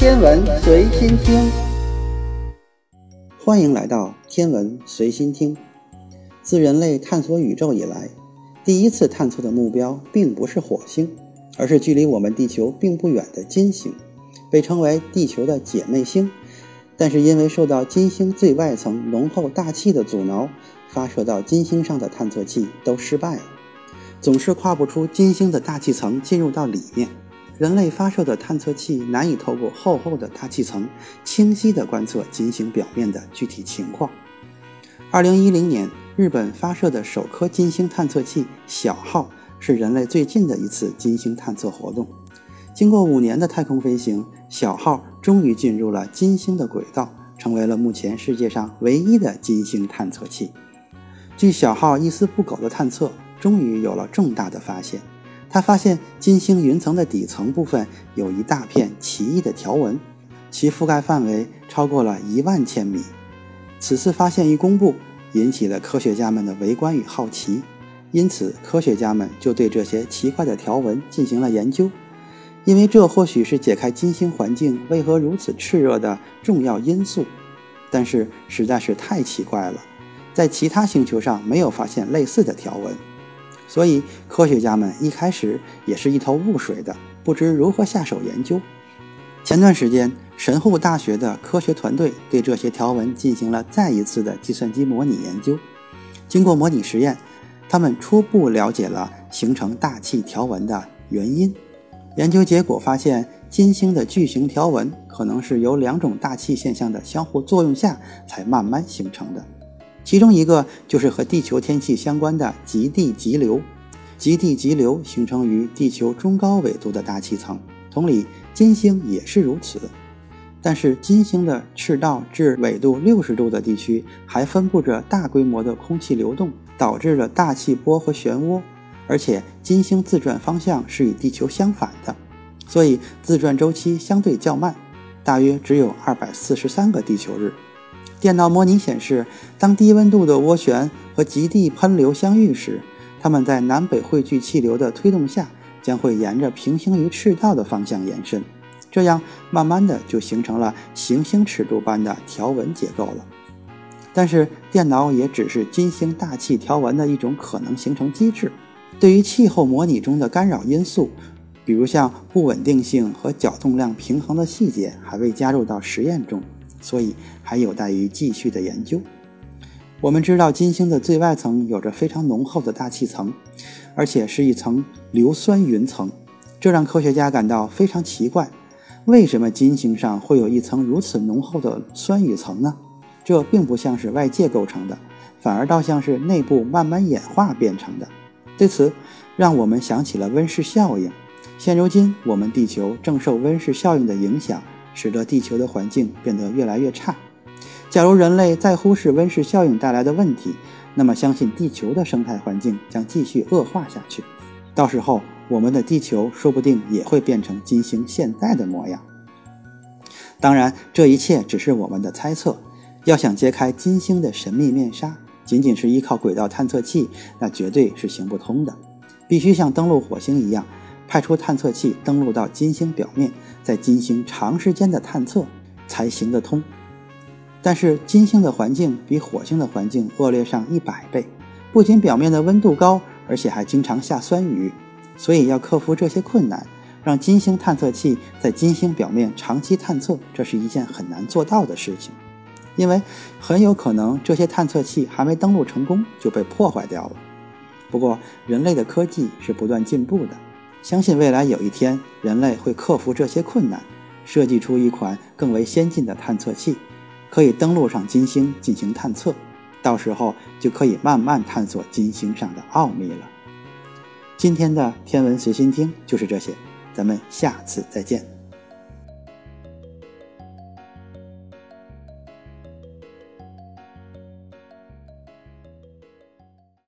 天文随心听，欢迎来到天文随心听。自人类探索宇宙以来，第一次探测的目标并不是火星，而是距离我们地球并不远的金星，被称为地球的姐妹星。但是因为受到金星最外层浓厚大气的阻挠，发射到金星上的探测器都失败了，总是跨不出金星的大气层进入到里面。人类发射的探测器难以透过厚厚的大气层清晰地观测金星表面的具体情况。二零一零年，日本发射的首颗金星探测器小号是人类最近的一次金星探测活动。经过五年的太空飞行，小号终于进入了金星的轨道，成为了目前世界上唯一的金星探测器。据小号一丝不苟的探测，终于有了重大的发现。他发现金星云层的底层部分有一大片奇异的条纹，其覆盖范围超过了一万千米。此次发现一公布，引起了科学家们的围观与好奇，因此科学家们就对这些奇怪的条纹进行了研究，因为这或许是解开金星环境为何如此炽热的重要因素。但是实在是太奇怪了，在其他星球上没有发现类似的条纹。所以，科学家们一开始也是一头雾水的，不知如何下手研究。前段时间，神户大学的科学团队对这些条纹进行了再一次的计算机模拟研究。经过模拟实验，他们初步了解了形成大气条纹的原因。研究结果发现，金星的巨型条纹可能是由两种大气现象的相互作用下才慢慢形成的。其中一个就是和地球天气相关的极地极流，极地极流形成于地球中高纬度的大气层，同理，金星也是如此。但是金星的赤道至纬度六十度的地区还分布着大规模的空气流动，导致了大气波和漩涡，而且金星自转方向是与地球相反的，所以自转周期相对较慢，大约只有二百四十三个地球日。电脑模拟显示，当低温度的涡旋和极地喷流相遇时，它们在南北汇聚气流的推动下，将会沿着平行于赤道的方向延伸，这样慢慢的就形成了行星尺度般的条纹结构了。但是，电脑也只是金星大气条纹的一种可能形成机制，对于气候模拟中的干扰因素，比如像不稳定性和角动量平衡的细节，还未加入到实验中。所以还有待于继续的研究。我们知道，金星的最外层有着非常浓厚的大气层，而且是一层硫酸云层，这让科学家感到非常奇怪：为什么金星上会有一层如此浓厚的酸雨层呢？这并不像是外界构成的，反而倒像是内部慢慢演化变成的。对此，让我们想起了温室效应。现如今，我们地球正受温室效应的影响。使得地球的环境变得越来越差。假如人类再忽视温室效应带来的问题，那么相信地球的生态环境将继续恶化下去。到时候，我们的地球说不定也会变成金星现在的模样。当然，这一切只是我们的猜测。要想揭开金星的神秘面纱，仅仅是依靠轨道探测器，那绝对是行不通的。必须像登陆火星一样。派出探测器登陆到金星表面，在金星长时间的探测才行得通。但是金星的环境比火星的环境恶劣上一百倍，不仅表面的温度高，而且还经常下酸雨。所以要克服这些困难，让金星探测器在金星表面长期探测，这是一件很难做到的事情，因为很有可能这些探测器还没登陆成功就被破坏掉了。不过人类的科技是不断进步的。相信未来有一天，人类会克服这些困难，设计出一款更为先进的探测器，可以登陆上金星进行探测。到时候就可以慢慢探索金星上的奥秘了。今天的天文随心听就是这些，咱们下次再见。